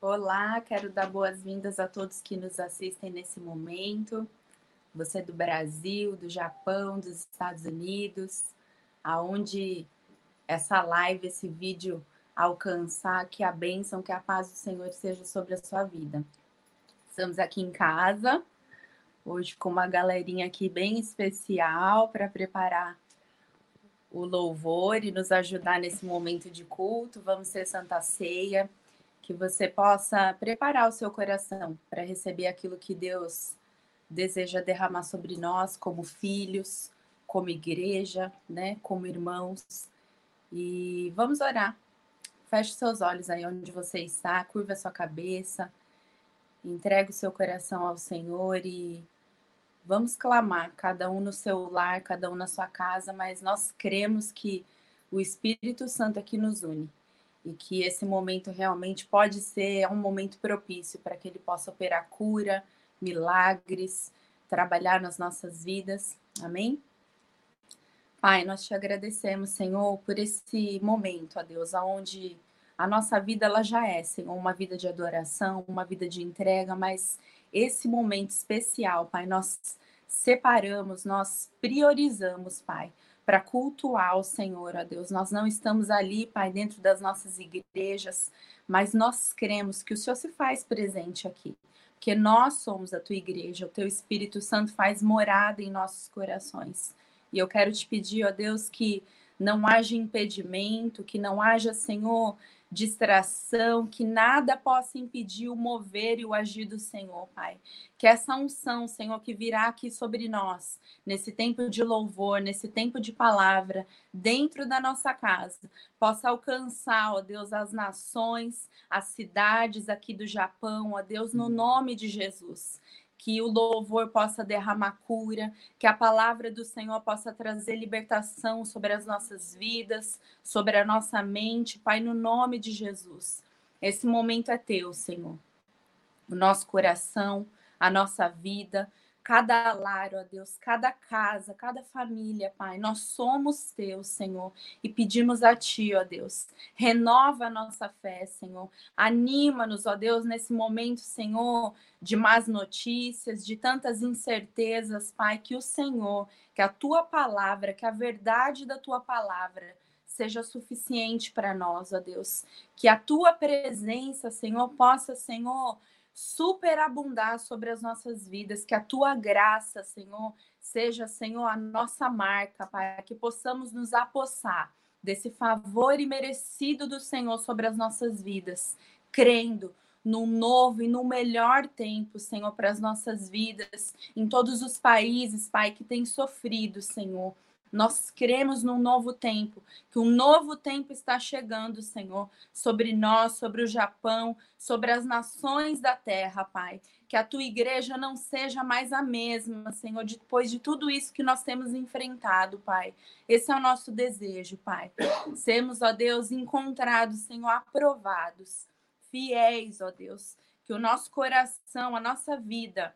Olá, quero dar boas-vindas a todos que nos assistem nesse momento. Você é do Brasil, do Japão, dos Estados Unidos, aonde essa live, esse vídeo alcançar, que a bênção, que a paz do Senhor seja sobre a sua vida. Estamos aqui em casa, hoje com uma galerinha aqui bem especial para preparar o louvor e nos ajudar nesse momento de culto. Vamos ter Santa Ceia que você possa preparar o seu coração para receber aquilo que Deus deseja derramar sobre nós como filhos, como igreja, né, como irmãos. E vamos orar. Feche seus olhos aí onde você está, curva sua cabeça, entregue o seu coração ao Senhor e vamos clamar, cada um no seu lar, cada um na sua casa, mas nós cremos que o Espírito Santo aqui nos une e que esse momento realmente pode ser um momento propício para que ele possa operar cura, milagres, trabalhar nas nossas vidas. Amém? Pai, nós te agradecemos, Senhor, por esse momento, ó Deus, aonde a nossa vida ela já é, Senhor, uma vida de adoração, uma vida de entrega, mas esse momento especial, Pai, nós separamos, nós priorizamos, Pai, para cultuar o Senhor, ó Deus. Nós não estamos ali, Pai, dentro das nossas igrejas, mas nós cremos que o Senhor se faz presente aqui, porque nós somos a tua igreja, o teu Espírito Santo faz morada em nossos corações. E eu quero te pedir, ó Deus, que não haja impedimento, que não haja, Senhor, distração, que nada possa impedir o mover e o agir do Senhor, Pai. Que essa unção, Senhor, que virá aqui sobre nós, nesse tempo de louvor, nesse tempo de palavra, dentro da nossa casa, possa alcançar, ó Deus, as nações, as cidades aqui do Japão, ó Deus, no nome de Jesus que o louvor possa derramar cura, que a palavra do Senhor possa trazer libertação sobre as nossas vidas, sobre a nossa mente, Pai, no nome de Jesus. Esse momento é teu, Senhor. O nosso coração, a nossa vida, cada lar, ó Deus, cada casa, cada família, Pai. Nós somos teus, Senhor, e pedimos a Ti, ó Deus, renova a nossa fé, Senhor. Anima-nos, ó Deus, nesse momento, Senhor, de más notícias, de tantas incertezas, Pai, que o Senhor, que a Tua palavra, que a verdade da Tua palavra seja suficiente para nós, ó Deus. Que a Tua presença, Senhor, possa, Senhor, superabundar sobre as nossas vidas, que a tua graça, Senhor, seja, Senhor, a nossa marca, Pai, que possamos nos apossar desse favor imerecido do Senhor sobre as nossas vidas, crendo no novo e no melhor tempo, Senhor, para as nossas vidas, em todos os países, Pai, que têm sofrido, Senhor nós cremos num novo tempo, que um novo tempo está chegando, Senhor, sobre nós, sobre o Japão, sobre as nações da terra, Pai. Que a tua igreja não seja mais a mesma, Senhor, depois de tudo isso que nós temos enfrentado, Pai. Esse é o nosso desejo, Pai. Sermos, ó Deus, encontrados, Senhor, aprovados, fiéis, ó Deus. Que o nosso coração, a nossa vida,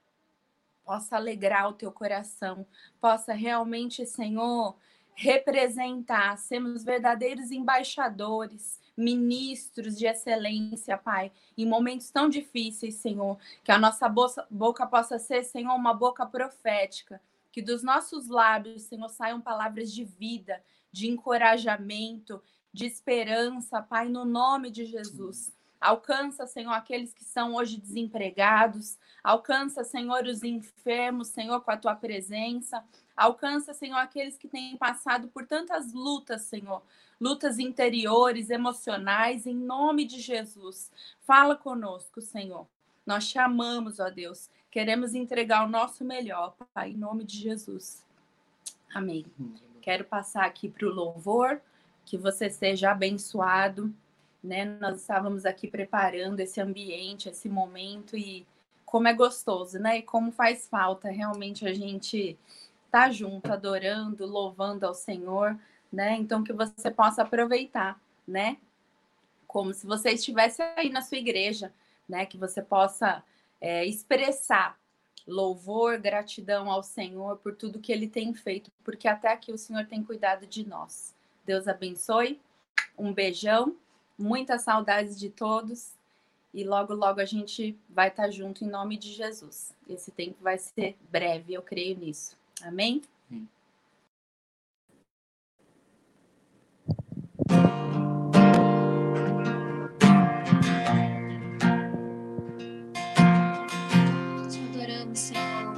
possa alegrar o teu coração, possa realmente, Senhor, representar, sermos verdadeiros embaixadores, ministros de excelência, Pai, em momentos tão difíceis, Senhor, que a nossa boca possa ser, Senhor, uma boca profética, que dos nossos lábios, Senhor, saiam palavras de vida, de encorajamento, de esperança, Pai, no nome de Jesus. Alcança, Senhor, aqueles que são hoje desempregados. Alcança, Senhor, os enfermos, Senhor, com a tua presença. Alcança, Senhor, aqueles que têm passado por tantas lutas, Senhor. Lutas interiores, emocionais, em nome de Jesus. Fala conosco, Senhor. Nós te amamos, ó Deus. Queremos entregar o nosso melhor, Pai, em nome de Jesus. Amém. Quero passar aqui para o louvor. Que você seja abençoado né? Nós estávamos aqui preparando esse ambiente, esse momento e como é gostoso, né? E como faz falta realmente a gente estar tá junto, adorando, louvando ao Senhor, né? Então que você possa aproveitar, né? Como se você estivesse aí na sua igreja, né? Que você possa é, expressar louvor, gratidão ao Senhor por tudo que Ele tem feito, porque até aqui o Senhor tem cuidado de nós. Deus abençoe. Um beijão muitas saudades de todos e logo, logo a gente vai estar junto em nome de Jesus. Esse tempo vai ser breve, eu creio nisso. Amém? Sim. Te adoramos, Senhor.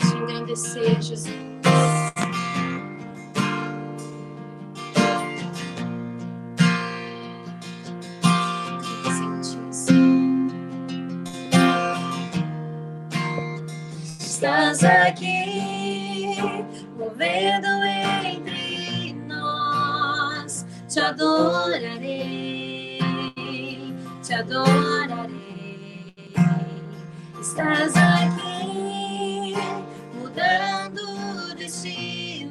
Te engrandecer, Jesus. Estás aqui, movendo entre nós. Te adorarei, te adorarei. Estás aqui, mudando destinos.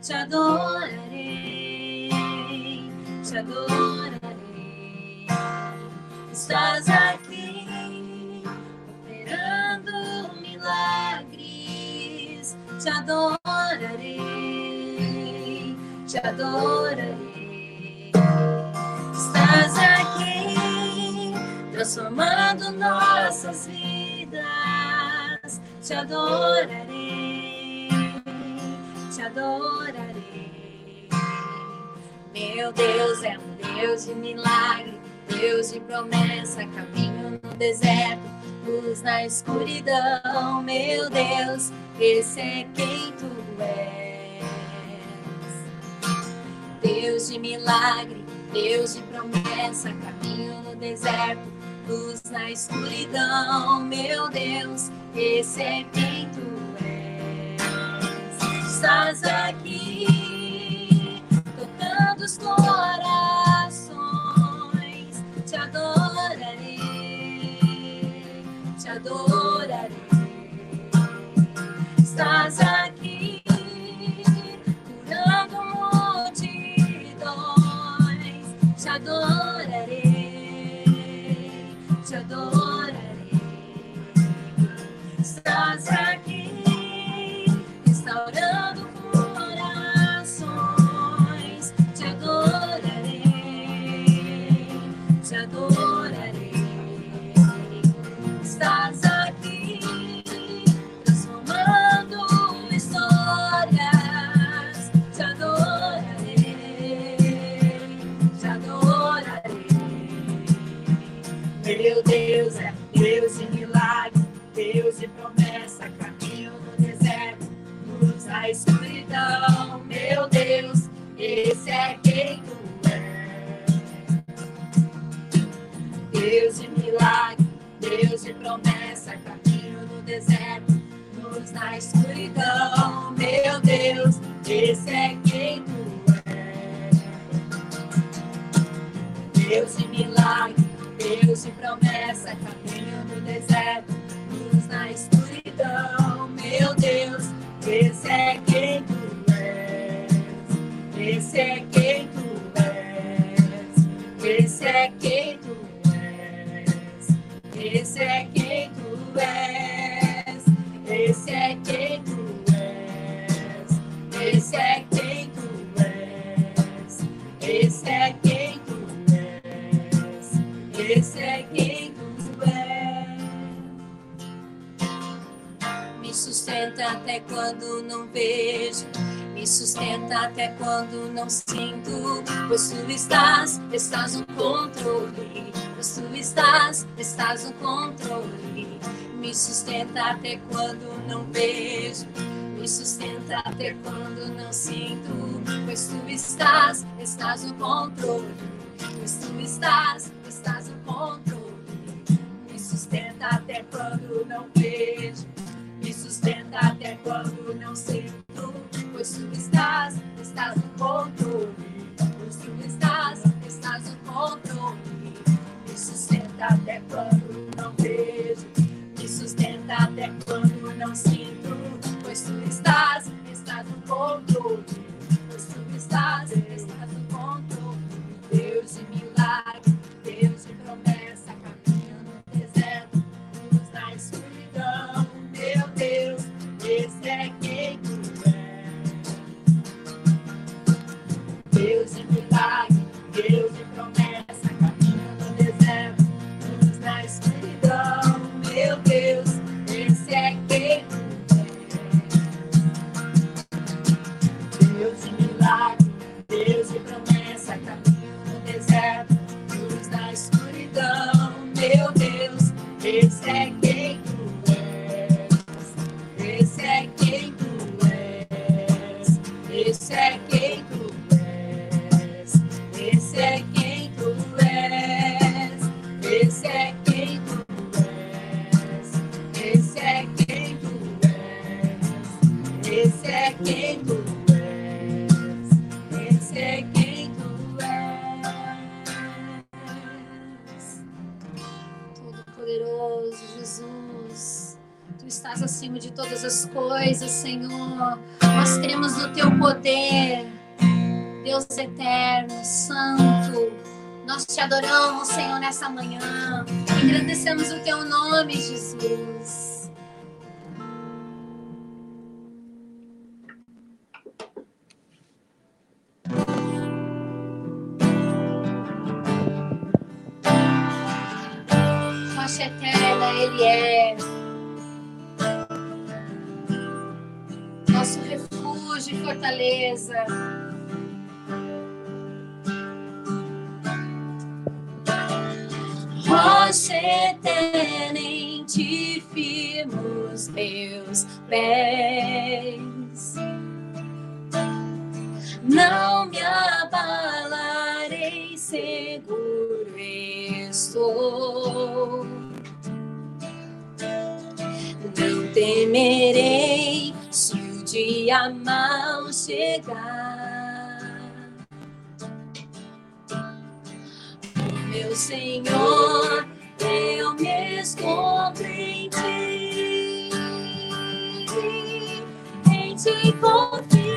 Te adorarei, te adorarei. Estás aqui te adorarei, te adorarei. Estás aqui, transformando nossas vidas. Te adorarei, te adorarei. Meu Deus é um Deus de milagre, Deus de promessa, caminho no deserto luz na escuridão, meu Deus, esse é quem tu és. Deus de milagre, Deus de promessa, caminho no deserto, luz na escuridão, meu Deus, esse é quem tu és. Estás aqui, tocando os corações, adorarei. Estás aqui, curando multidões. Te adorarei, te adorarei. Estás aqui, estás, no controle, pois tu estás, estás no controle. Me sustenta até quando não vejo, me sustenta até quando não sinto, pois tu estás, estás no controle, pois tu estás, estás no controle. Me sustenta até quando não vejo, me sustenta até quando não sinto pois tu estás, estás no controle. No controle. Me sustenta até quando não vejo. Me sustenta até quando não sinto. Amanhã, manhã. Agradecemos o teu nome, Jesus. Rocha eterna, Ele é. Nosso refúgio e fortaleza. você firmos firmo os meus pés. Não me abalarei, seguro estou. Não temerei se o dia mal chegar. Meu Senhor holding me, painting for you.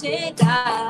chegar.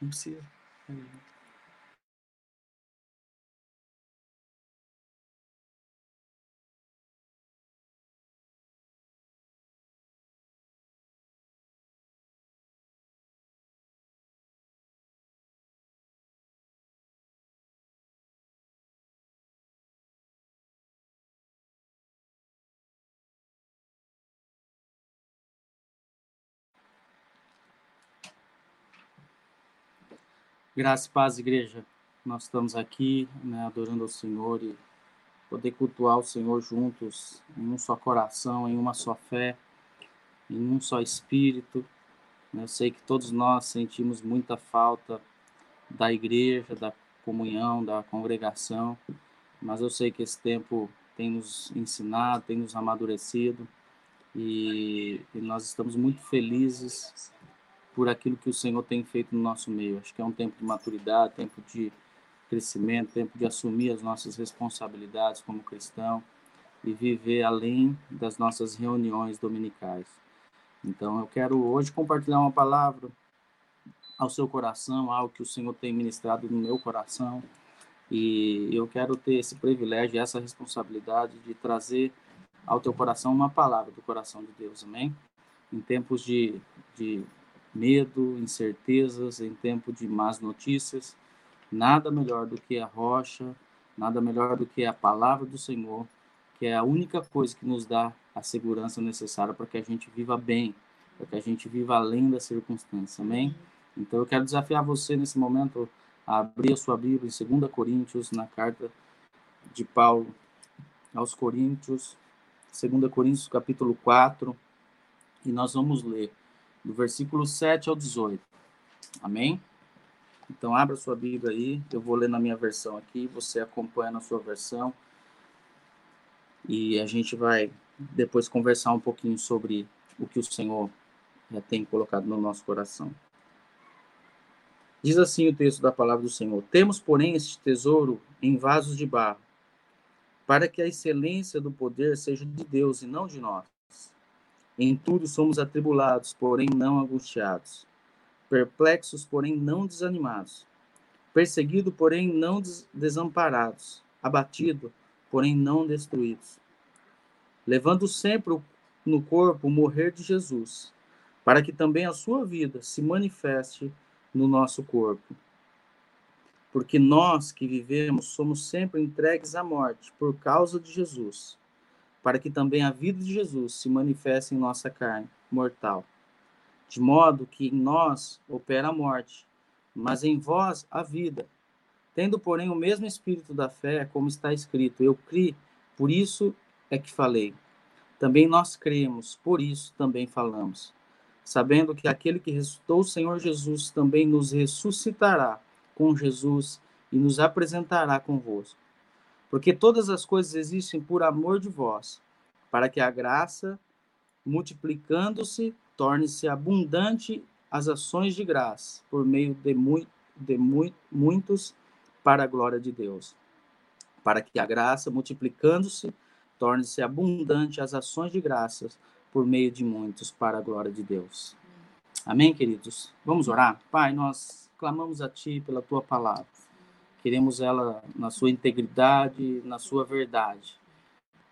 Não precisa. Graça e paz, igreja. Nós estamos aqui, né, adorando ao Senhor e poder cultuar o Senhor juntos, em um só coração, em uma só fé, em um só espírito. Eu sei que todos nós sentimos muita falta da igreja, da comunhão, da congregação, mas eu sei que esse tempo tem nos ensinado, tem nos amadurecido e, e nós estamos muito felizes por aquilo que o Senhor tem feito no nosso meio. Acho que é um tempo de maturidade, tempo de crescimento, tempo de assumir as nossas responsabilidades como cristão e viver além das nossas reuniões dominicais. Então, eu quero hoje compartilhar uma palavra ao seu coração, algo que o Senhor tem ministrado no meu coração, e eu quero ter esse privilégio, essa responsabilidade de trazer ao teu coração uma palavra do coração de Deus, amém? Em tempos de, de medo, incertezas, em tempo de más notícias, nada melhor do que a rocha, nada melhor do que a palavra do Senhor, que é a única coisa que nos dá a segurança necessária para que a gente viva bem, para que a gente viva além das circunstâncias, amém? Então eu quero desafiar você nesse momento a abrir a sua Bíblia em 2 Coríntios, na carta de Paulo aos Coríntios, 2 Coríntios capítulo 4, e nós vamos ler do versículo 7 ao 18. Amém? Então, abra sua Bíblia aí, eu vou ler na minha versão aqui, você acompanha na sua versão. E a gente vai depois conversar um pouquinho sobre o que o Senhor já tem colocado no nosso coração. Diz assim o texto da palavra do Senhor: Temos, porém, este tesouro em vasos de barro, para que a excelência do poder seja de Deus e não de nós. Em tudo somos atribulados, porém não angustiados. Perplexos, porém não desanimados. Perseguido, porém não des desamparados. Abatido, porém não destruídos. Levando sempre no corpo o morrer de Jesus, para que também a sua vida se manifeste no nosso corpo. Porque nós que vivemos somos sempre entregues à morte por causa de Jesus para que também a vida de Jesus se manifeste em nossa carne mortal. De modo que em nós opera a morte, mas em vós a vida. Tendo, porém, o mesmo espírito da fé, como está escrito: Eu criei, por isso é que falei. Também nós cremos, por isso também falamos. Sabendo que aquele que ressuscitou o Senhor Jesus também nos ressuscitará com Jesus e nos apresentará convosco. Porque todas as coisas existem por amor de vós, para que a graça, multiplicando-se, torne-se abundante as ações de graça, por meio de, mu de mu muitos, para a glória de Deus. Para que a graça, multiplicando-se, torne-se abundante as ações de graças, por meio de muitos, para a glória de Deus. Amém, queridos? Vamos orar? Pai, nós clamamos a Ti pela Tua palavra. Queremos ela na sua integridade, na sua verdade.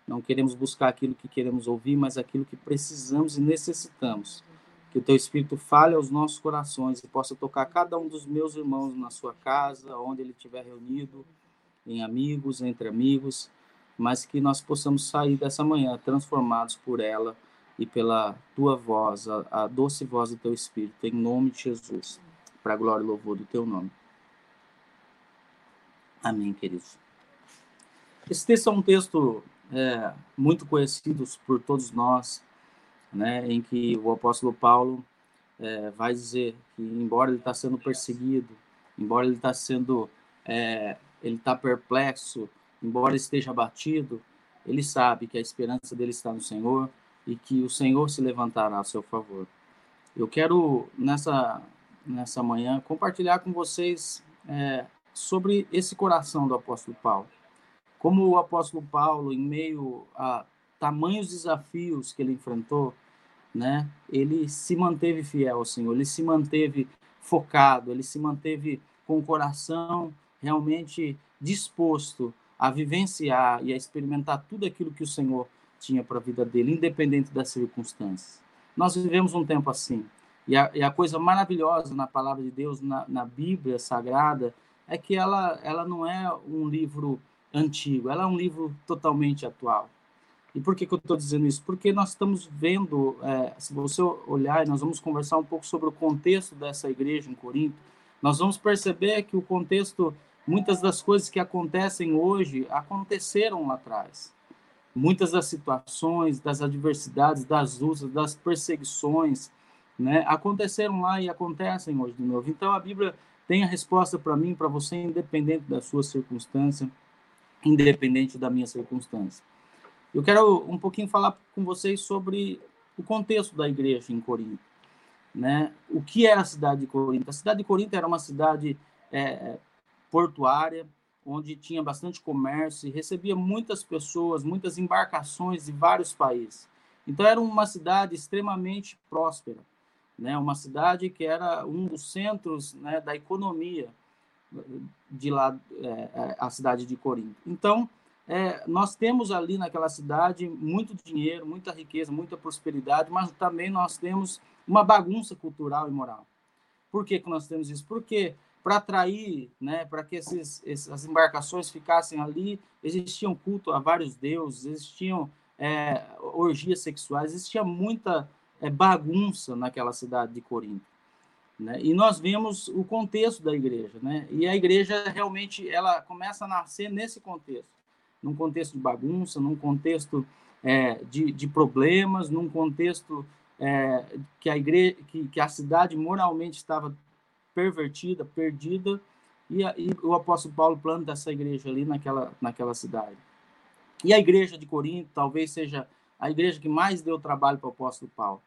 Não queremos buscar aquilo que queremos ouvir, mas aquilo que precisamos e necessitamos. Que o Teu Espírito fale aos nossos corações e possa tocar cada um dos meus irmãos na sua casa, onde ele estiver reunido, em amigos, entre amigos, mas que nós possamos sair dessa manhã transformados por ela e pela tua voz, a, a doce voz do teu Espírito, em nome de Jesus, para a glória e louvor do teu nome. Amém, queridos. Esse texto é um texto é, muito conhecido por todos nós, né, em que o apóstolo Paulo é, vai dizer que, embora ele está sendo perseguido, embora ele está sendo, é, ele está perplexo, embora esteja abatido, ele sabe que a esperança dele está no Senhor e que o Senhor se levantará a seu favor. Eu quero, nessa, nessa manhã, compartilhar com vocês é, sobre esse coração do apóstolo Paulo. Como o apóstolo Paulo, em meio a tamanhos desafios que ele enfrentou, né, ele se manteve fiel ao Senhor, ele se manteve focado, ele se manteve com o coração realmente disposto a vivenciar e a experimentar tudo aquilo que o Senhor tinha para a vida dele, independente das circunstâncias. Nós vivemos um tempo assim. E a, e a coisa maravilhosa na palavra de Deus, na, na, Bíblia Sagrada, é que ela, ela não é um livro antigo, ela é um livro totalmente atual. E por que, que eu estou dizendo isso? Porque nós estamos vendo, é, se você olhar, nós vamos conversar um pouco sobre o contexto dessa igreja em Corinto, nós vamos perceber que o contexto Muitas das coisas que acontecem hoje aconteceram lá atrás. Muitas das situações, das adversidades, das lutas, das perseguições, né, aconteceram lá e acontecem hoje de novo. Então a Bíblia tem a resposta para mim, para você, independente da sua circunstância, independente da minha circunstância. Eu quero um pouquinho falar com vocês sobre o contexto da igreja em Corinto. Né? O que era a cidade de Corinto? A cidade de Corinto era uma cidade é, portuária, onde tinha bastante comércio e recebia muitas pessoas, muitas embarcações de vários países. Então era uma cidade extremamente próspera, né? Uma cidade que era um dos centros né, da economia de lá, é, é, a cidade de Corinto. Então é, nós temos ali naquela cidade muito dinheiro, muita riqueza, muita prosperidade, mas também nós temos uma bagunça cultural e moral. Por que, que nós temos isso? Porque para atrair, né, para que esses, essas embarcações ficassem ali, existiam culto a vários deuses, existiam é, orgias sexuais, existia muita bagunça naquela cidade de Corinto. Né? E nós vemos o contexto da igreja, né? E a igreja realmente ela começa a nascer nesse contexto, num contexto de bagunça, num contexto é, de, de problemas, num contexto é, que a igreja, que, que a cidade moralmente estava pervertida, perdida, e, e o apóstolo Paulo planta essa igreja ali naquela, naquela cidade. E a igreja de Corinto talvez seja a igreja que mais deu trabalho para o apóstolo Paulo.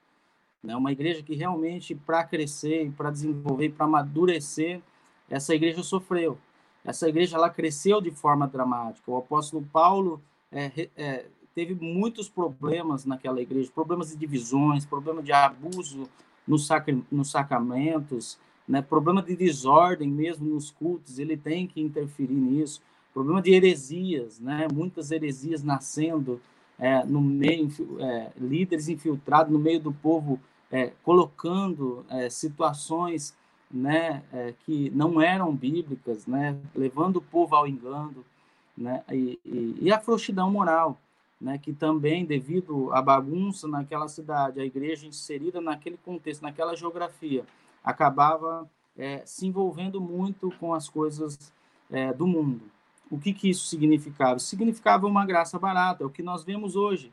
Né? Uma igreja que realmente, para crescer, para desenvolver, para amadurecer, essa igreja sofreu. Essa igreja ela cresceu de forma dramática. O apóstolo Paulo é, é, teve muitos problemas naquela igreja, problemas de divisões, problema de abuso nos, sacra, nos sacramentos, né? Problema de desordem mesmo nos cultos, ele tem que interferir nisso. Problema de heresias, né? Muitas heresias nascendo é, no meio, é, líderes infiltrados no meio do povo, é, colocando é, situações né, é, que não eram bíblicas, né, levando o povo ao engano, né, e, e, e, a frouxidão moral, né, que também, devido à bagunça naquela cidade, a igreja inserida naquele contexto, naquela geografia, acabava é, se envolvendo muito com as coisas é, do mundo. O que, que isso significava? significava uma graça barata, é o que nós vemos hoje,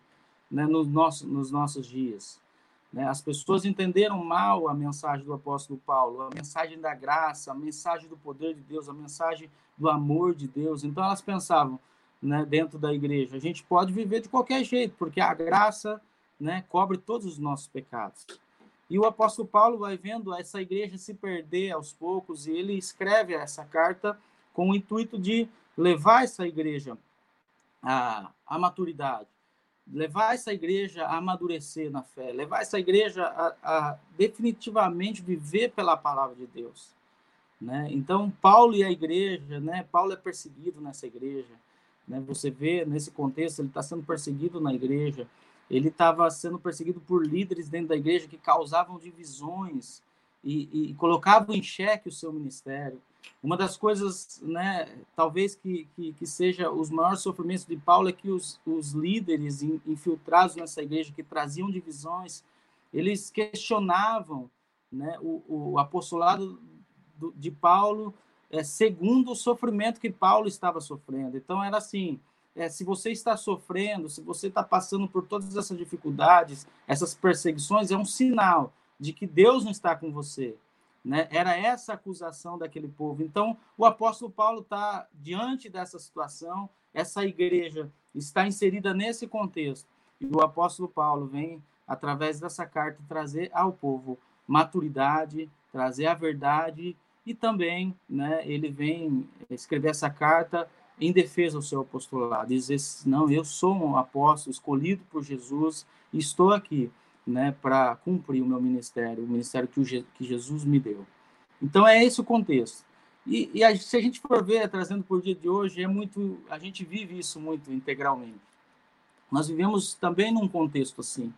né, nos nossos dias. Né? As pessoas entenderam mal a mensagem do apóstolo Paulo, a mensagem da graça, a mensagem do poder de Deus, a mensagem do amor de Deus. Então elas pensavam, né, dentro da igreja, a gente pode viver de qualquer jeito, porque a graça né, cobre todos os nossos pecados. E o apóstolo Paulo vai vendo essa igreja se perder aos poucos e ele escreve essa carta com o intuito de levar essa igreja à, à maturidade. Levar essa igreja a amadurecer na fé, levar essa igreja a, a definitivamente viver pela palavra de Deus. Né? Então, Paulo e a igreja, né? Paulo é perseguido nessa igreja. Né? Você vê nesse contexto, ele está sendo perseguido na igreja. Ele estava sendo perseguido por líderes dentro da igreja que causavam divisões e, e colocavam em xeque o seu ministério. Uma das coisas, né, talvez que, que, que, seja os maiores sofrimentos de Paulo é que os, os líderes infiltrados nessa igreja que traziam divisões, eles questionavam né, o, o apostolado do, de Paulo é, segundo o sofrimento que Paulo estava sofrendo. Então, era assim: é, se você está sofrendo, se você está passando por todas essas dificuldades, essas perseguições, é um sinal de que Deus não está com você. Né? Era essa acusação daquele povo. Então, o apóstolo Paulo está diante dessa situação, essa igreja está inserida nesse contexto. E o apóstolo Paulo vem, através dessa carta, trazer ao povo maturidade, trazer a verdade e também né, ele vem escrever essa carta em defesa do seu apostolado, dizer, não, eu sou um apóstolo escolhido por Jesus estou aqui né, para cumprir o meu ministério, o ministério que, o, que Jesus me deu. Então é esse o contexto. E, e a, se a gente for ver, trazendo por dia de hoje, é muito, a gente vive isso muito integralmente. Nós vivemos também num contexto assim,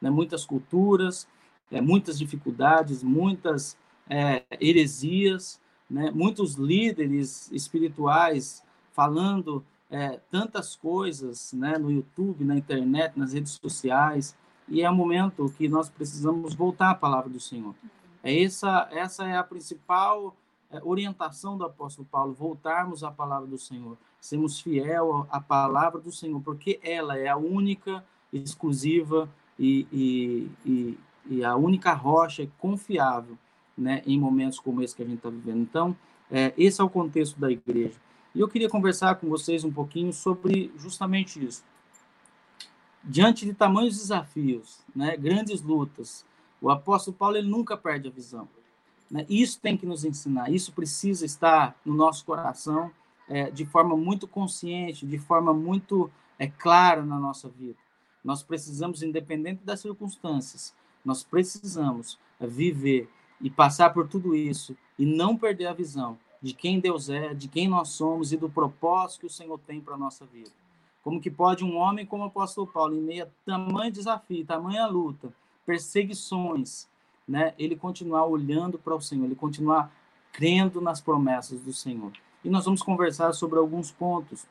né, muitas culturas, é, muitas dificuldades, muitas é, heresias, né, muitos líderes espirituais falando é, tantas coisas né, no YouTube, na internet, nas redes sociais, e é o momento que nós precisamos voltar à palavra do Senhor. É essa, essa é a principal é, orientação do apóstolo Paulo, voltarmos à palavra do Senhor, sermos fiel à palavra do Senhor, porque ela é a única, exclusiva e, e, e, e a única rocha confiável né, em momentos como esse que a gente está vivendo. Então, é, esse é o contexto da igreja. E eu queria conversar com vocês um pouquinho sobre justamente isso diante de tamanhos desafios, né, grandes lutas, o apóstolo Paulo ele nunca perde a visão. Né? Isso tem que nos ensinar, isso precisa estar no nosso coração é, de forma muito consciente, de forma muito é, clara na nossa vida. Nós precisamos, independente das circunstâncias, nós precisamos é, viver e passar por tudo isso e não perder a visão de quem Deus é, de quem nós somos e do propósito que o Senhor tem para a nossa vida. Como que pode um homem como o apóstolo Paulo, em meio a tamanho desafio, tamanha luta, perseguições, né, ele continuar olhando para o Senhor, ele continuar crendo nas promessas do Senhor. E nós vamos conversar sobre alguns pontos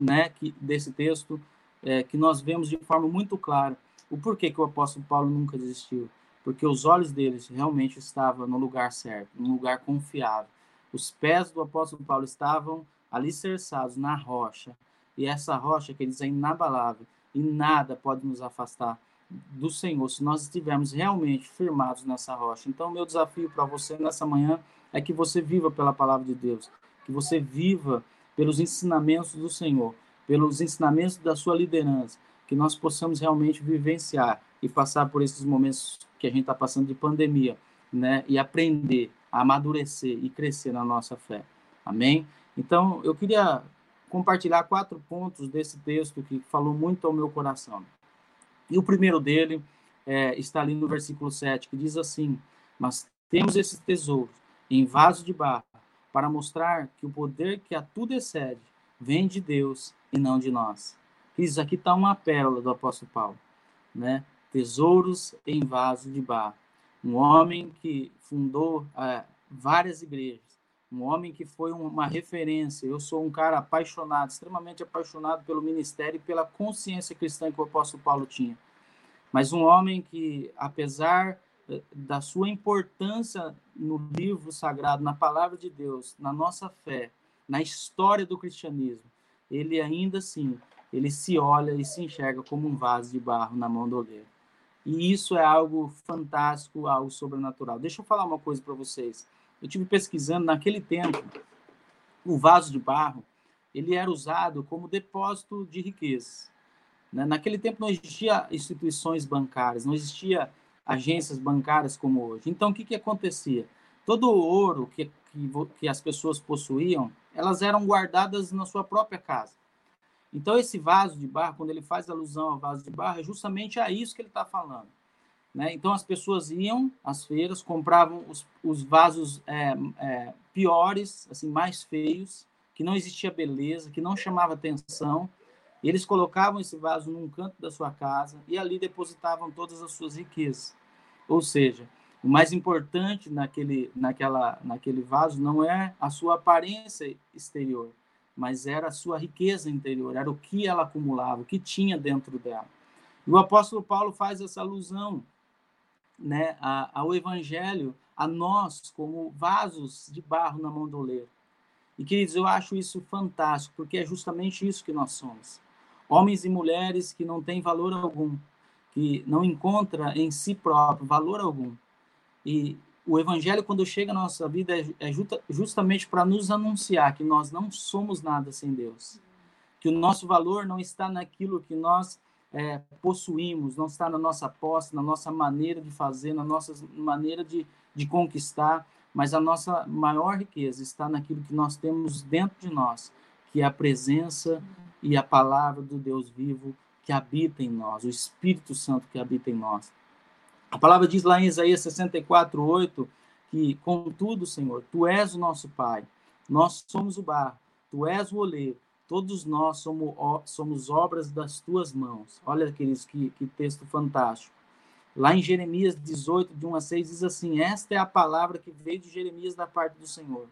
né, que, desse texto é, que nós vemos de forma muito clara o porquê que o apóstolo Paulo nunca desistiu. Porque os olhos deles realmente estavam no lugar certo, no lugar confiável. Os pés do apóstolo Paulo estavam alicerçados na rocha, e essa rocha, que eles é inabalável, e nada pode nos afastar do Senhor se nós estivermos realmente firmados nessa rocha. Então, meu desafio para você nessa manhã é que você viva pela palavra de Deus, que você viva pelos ensinamentos do Senhor, pelos ensinamentos da sua liderança, que nós possamos realmente vivenciar e passar por esses momentos que a gente está passando de pandemia, né? E aprender amadurecer e crescer na nossa fé. Amém? Então, eu queria compartilhar quatro pontos desse texto que falou muito ao meu coração. E o primeiro dele é, está ali no versículo 7, que diz assim: Mas temos esses tesouros em vaso de barro, para mostrar que o poder que a tudo excede vem de Deus e não de nós. Isso aqui está uma pérola do apóstolo Paulo, né? Tesouros em vaso de barro. Um homem que fundou é, várias igrejas, um homem que foi uma referência. Eu sou um cara apaixonado, extremamente apaixonado pelo ministério e pela consciência cristã que o apóstolo Paulo tinha. Mas um homem que, apesar eh, da sua importância no livro sagrado, na palavra de Deus, na nossa fé, na história do cristianismo, ele ainda assim, ele se olha e se enxerga como um vaso de barro na mão do oleiro. E isso é algo fantástico, algo sobrenatural. Deixa eu falar uma coisa para vocês eu tive pesquisando naquele tempo, o vaso de barro, ele era usado como depósito de riqueza. Né? Naquele tempo não existia instituições bancárias, não existia agências bancárias como hoje. Então, o que, que acontecia? Todo o ouro que, que, que as pessoas possuíam, elas eram guardadas na sua própria casa. Então, esse vaso de barro, quando ele faz alusão ao vaso de barro, é justamente a isso que ele está falando. Né? Então, as pessoas iam às feiras, compravam os, os vasos é, é, piores, assim, mais feios, que não existia beleza, que não chamava atenção. Eles colocavam esse vaso num canto da sua casa e ali depositavam todas as suas riquezas. Ou seja, o mais importante naquele, naquela, naquele vaso não é a sua aparência exterior, mas era a sua riqueza interior, era o que ela acumulava, o que tinha dentro dela. E o apóstolo Paulo faz essa alusão né, ao evangelho, a nós como vasos de barro na mão do oleiro. E, queridos, eu acho isso fantástico, porque é justamente isso que nós somos. Homens e mulheres que não têm valor algum, que não encontra em si próprio valor algum. E o evangelho, quando chega na nossa vida, é, é justamente para nos anunciar que nós não somos nada sem Deus. Que o nosso valor não está naquilo que nós é, possuímos, não está na nossa posse, na nossa maneira de fazer, na nossa maneira de, de conquistar, mas a nossa maior riqueza está naquilo que nós temos dentro de nós, que é a presença e a palavra do Deus vivo que habita em nós, o Espírito Santo que habita em nós. A palavra diz lá em Isaías 64, 8, que, contudo, Senhor, Tu és o nosso Pai, nós somos o barro, Tu és o oleiro, todos nós somos, somos obras das Tuas mãos. Olha, queridos, que, que texto fantástico. Lá em Jeremias 18, de 1 a 6, diz assim: Esta é a palavra que veio de Jeremias da parte do Senhor.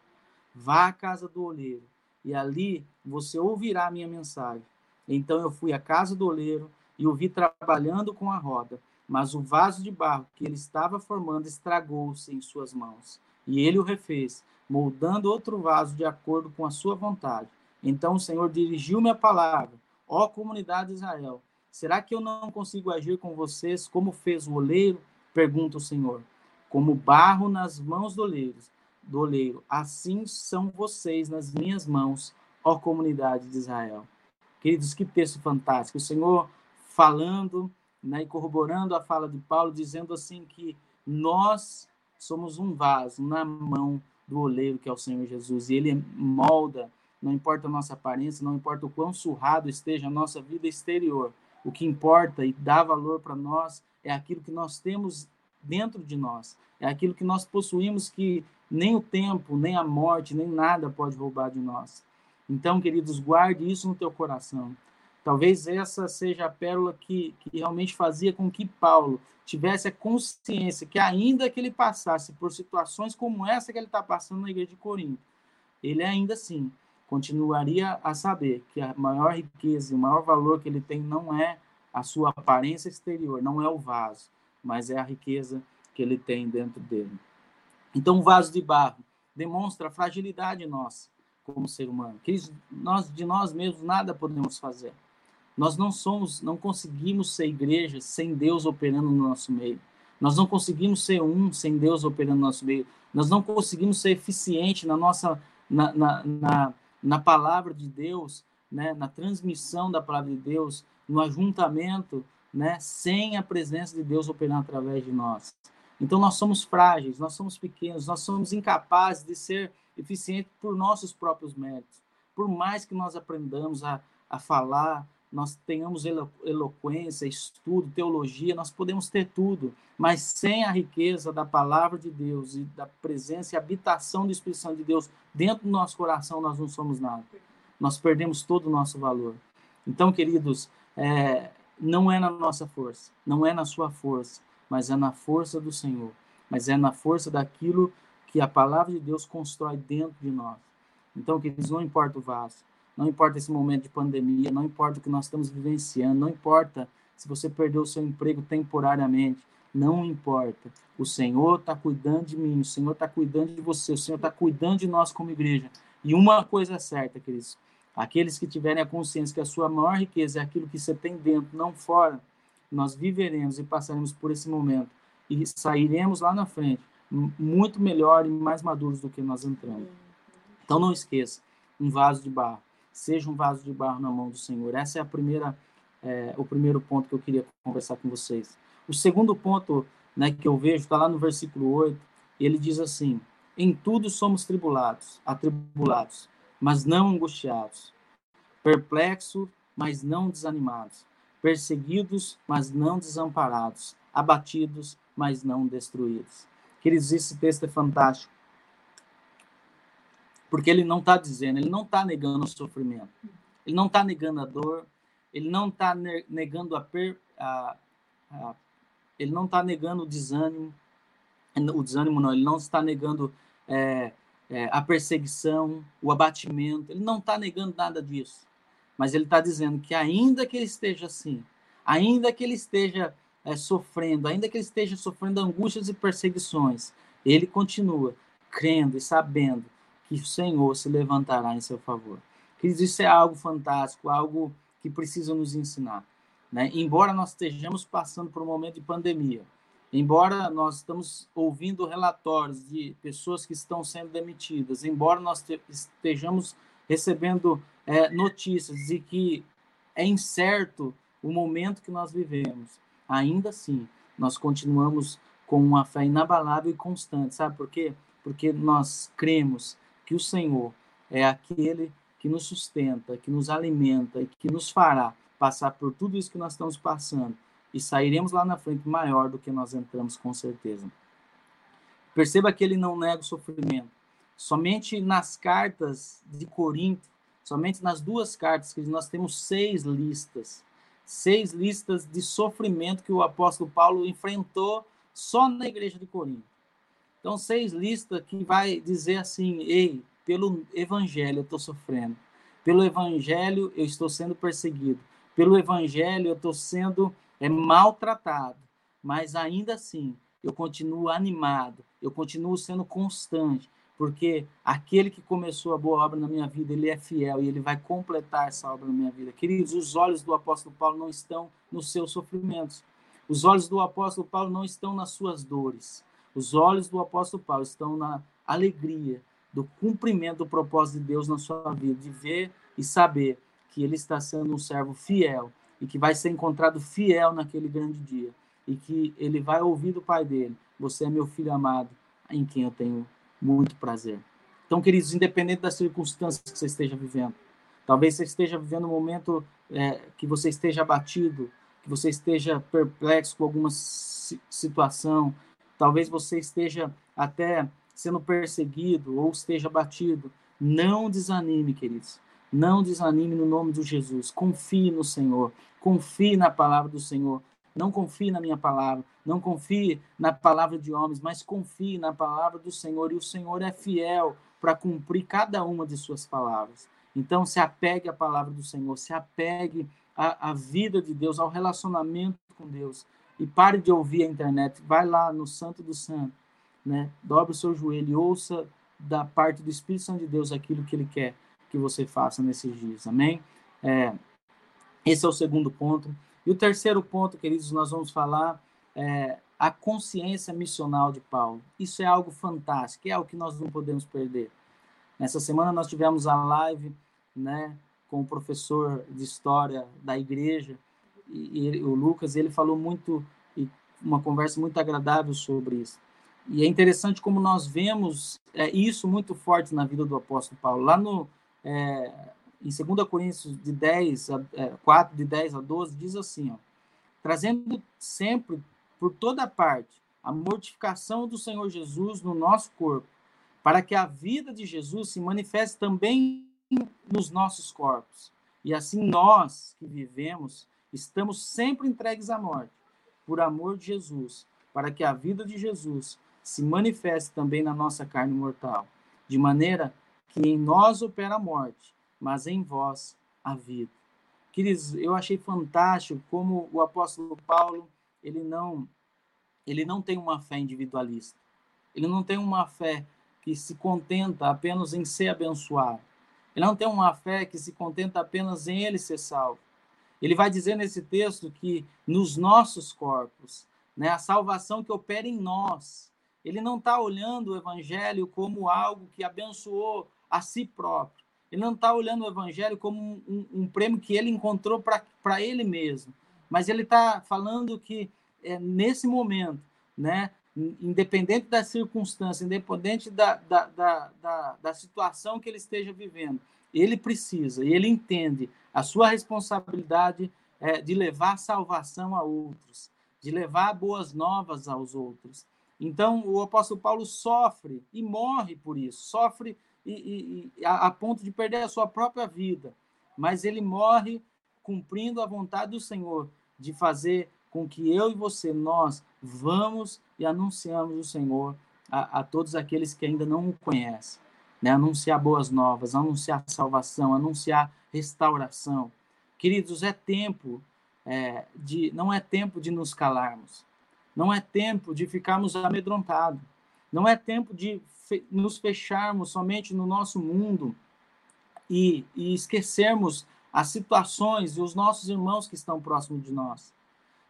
Vá à casa do oleiro, e ali você ouvirá a minha mensagem. Então eu fui à casa do oleiro e o vi trabalhando com a roda, mas o vaso de barro que ele estava formando estragou-se em suas mãos. E ele o refez, moldando outro vaso de acordo com a sua vontade. Então o Senhor dirigiu-me a palavra: Ó comunidade de Israel, Será que eu não consigo agir com vocês como fez o oleiro? Pergunta o Senhor. Como barro nas mãos do oleiro, do oleiro, assim são vocês nas minhas mãos, ó comunidade de Israel. Queridos, que texto fantástico. O Senhor falando né, e corroborando a fala de Paulo, dizendo assim que nós somos um vaso na mão do oleiro, que é o Senhor Jesus, e ele molda, não importa a nossa aparência, não importa o quão surrado esteja a nossa vida exterior, o que importa e dá valor para nós é aquilo que nós temos dentro de nós, é aquilo que nós possuímos que nem o tempo, nem a morte, nem nada pode roubar de nós. Então, queridos, guarde isso no teu coração. Talvez essa seja a pérola que, que realmente fazia com que Paulo tivesse a consciência que, ainda que ele passasse por situações como essa que ele está passando na igreja de Corinto, ele ainda assim continuaria a saber que a maior riqueza o maior valor que ele tem não é a sua aparência exterior, não é o vaso, mas é a riqueza que ele tem dentro dele. Então, o vaso de barro demonstra a fragilidade nossa como ser humano, que nós de nós mesmos nada podemos fazer. Nós não somos, não conseguimos ser igreja sem Deus operando no nosso meio. Nós não conseguimos ser um sem Deus operando no nosso meio. Nós não conseguimos ser eficiente na nossa na, na, na na palavra de Deus, né, na transmissão da palavra de Deus, no ajuntamento, né, sem a presença de Deus operando através de nós. Então nós somos frágeis, nós somos pequenos, nós somos incapazes de ser eficientes por nossos próprios méritos. Por mais que nós aprendamos a, a falar, nós tenhamos elo, eloquência, estudo, teologia, nós podemos ter tudo, mas sem a riqueza da palavra de Deus e da presença e habitação do Espírito Santo de Deus dentro do nosso coração, nós não somos nada. Nós perdemos todo o nosso valor. Então, queridos, é, não é na nossa força, não é na sua força, mas é na força do Senhor, mas é na força daquilo que a palavra de Deus constrói dentro de nós. Então, queridos, não importa o vaso, não importa esse momento de pandemia, não importa o que nós estamos vivenciando, não importa se você perdeu o seu emprego temporariamente, não importa. O Senhor está cuidando de mim, o Senhor está cuidando de você, o Senhor está cuidando de nós como igreja. E uma coisa é certa, queridos: aqueles que tiverem a consciência que a sua maior riqueza é aquilo que você tem dentro, não fora, nós viveremos e passaremos por esse momento e sairemos lá na frente muito melhor e mais maduros do que nós entramos. Então não esqueça, um vaso de barro seja um vaso de barro na mão do Senhor. Essa é a primeira, é, o primeiro ponto que eu queria conversar com vocês. O segundo ponto né, que eu vejo está lá no versículo 8, ele diz assim: Em tudo somos tribulados, atribulados, mas não angustiados, perplexo, mas não desanimados, perseguidos, mas não desamparados, abatidos, mas não destruídos. Queridos, esse texto é fantástico. Porque ele não está dizendo, ele não está negando o sofrimento, ele não está negando a dor, ele não está negando a, per, a, a, ele não está negando o desânimo, o desânimo não, ele não está negando é, é, a perseguição, o abatimento, ele não está negando nada disso, mas ele está dizendo que ainda que ele esteja assim, ainda que ele esteja é, sofrendo, ainda que ele esteja sofrendo angústias e perseguições, ele continua crendo e sabendo que o Senhor se levantará em seu favor. Queridos, isso é algo fantástico, algo que precisa nos ensinar. Né? Embora nós estejamos passando por um momento de pandemia, embora nós estamos ouvindo relatórios de pessoas que estão sendo demitidas, embora nós estejamos recebendo é, notícias de que é incerto o momento que nós vivemos, ainda assim, nós continuamos com uma fé inabalável e constante. Sabe por quê? Porque nós cremos que o Senhor é aquele que nos sustenta, que nos alimenta e que nos fará passar por tudo isso que nós estamos passando e sairemos lá na frente maior do que nós entramos com certeza. Perceba que ele não nega o sofrimento. Somente nas cartas de Corinto, somente nas duas cartas que nós temos seis listas, seis listas de sofrimento que o apóstolo Paulo enfrentou só na igreja de Corinto. Então, seis listas que vai dizer assim: ei, pelo evangelho eu estou sofrendo, pelo evangelho eu estou sendo perseguido, pelo evangelho eu estou sendo é, maltratado, mas ainda assim eu continuo animado, eu continuo sendo constante, porque aquele que começou a boa obra na minha vida, ele é fiel e ele vai completar essa obra na minha vida. Queridos, os olhos do apóstolo Paulo não estão nos seus sofrimentos. Os olhos do apóstolo Paulo não estão nas suas dores. Os olhos do apóstolo Paulo estão na alegria do cumprimento do propósito de Deus na sua vida, de ver e saber que ele está sendo um servo fiel e que vai ser encontrado fiel naquele grande dia e que ele vai ouvir do pai dele: Você é meu filho amado, em quem eu tenho muito prazer. Então, queridos, independente das circunstâncias que você esteja vivendo, talvez você esteja vivendo um momento é, que você esteja abatido, que você esteja perplexo com alguma situação, talvez você esteja até sendo perseguido ou esteja batido, não desanime, queridos. Não desanime no nome de Jesus. Confie no Senhor. Confie na palavra do Senhor. Não confie na minha palavra. Não confie na palavra de homens, mas confie na palavra do Senhor. E o Senhor é fiel para cumprir cada uma de suas palavras. Então, se apegue à palavra do Senhor. Se apegue à, à vida de Deus, ao relacionamento com Deus. E pare de ouvir a internet. Vai lá no Santo do Santo né? Dobre o seu joelho e ouça da parte do Espírito Santo de Deus aquilo que ele quer que você faça nesses dias. Amém? É, esse é o segundo ponto. E o terceiro ponto, queridos, nós vamos falar é, a consciência missional de Paulo. Isso é algo fantástico, é algo que nós não podemos perder. Nessa semana nós tivemos a live, né, com o professor de história da igreja e, o Lucas, ele falou muito uma conversa muito agradável sobre isso. E é interessante como nós vemos é, isso muito forte na vida do apóstolo Paulo. Lá no, é, em 2 Coríntios de 10 a, é, 4, de 10 a 12, diz assim, ó, trazendo sempre por toda parte a mortificação do Senhor Jesus no nosso corpo, para que a vida de Jesus se manifeste também nos nossos corpos. E assim nós que vivemos estamos sempre entregues à morte, por amor de Jesus, para que a vida de Jesus se manifeste também na nossa carne mortal, de maneira que em nós opera a morte, mas em vós a vida. Queridos, eu achei fantástico como o apóstolo Paulo, ele não ele não tem uma fé individualista. Ele não tem uma fé que se contenta apenas em ser abençoado. Ele não tem uma fé que se contenta apenas em ele ser salvo. Ele vai dizer nesse texto que nos nossos corpos, né, a salvação que opera em nós, ele não está olhando o evangelho como algo que abençoou a si próprio. Ele não está olhando o evangelho como um, um, prêmio que ele encontrou para ele mesmo. Mas ele está falando que é, nesse momento, né, independente da circunstância, independente da, da, da, da, da situação que ele esteja vivendo, ele precisa e ele entende a sua responsabilidade é, de levar salvação a outros, de levar boas novas aos outros. Então, o apóstolo Paulo sofre e morre por isso, sofre e, e, a, a ponto de perder a sua própria vida, mas ele morre cumprindo a vontade do Senhor de fazer com que eu e você, nós, vamos e anunciamos o Senhor a, a todos aqueles que ainda não o conhecem. Né? Anunciar boas novas, anunciar salvação, anunciar restauração. Queridos, é tempo é, de, não é tempo de nos calarmos, não é tempo de ficarmos amedrontados, não é tempo de fe nos fecharmos somente no nosso mundo e, e esquecermos as situações e os nossos irmãos que estão próximos de nós.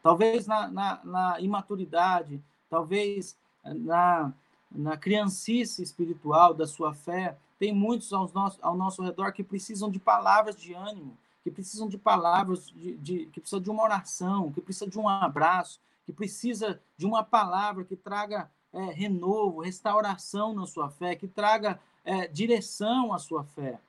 Talvez na, na, na imaturidade, talvez na, na criancice espiritual da sua fé, tem muitos ao nosso, ao nosso redor que precisam de palavras de ânimo, que precisam de palavras, de, de, que precisa de uma oração, que precisa de um abraço, que precisa de uma palavra que traga é, renovo, restauração na sua fé, que traga é, direção à sua fé.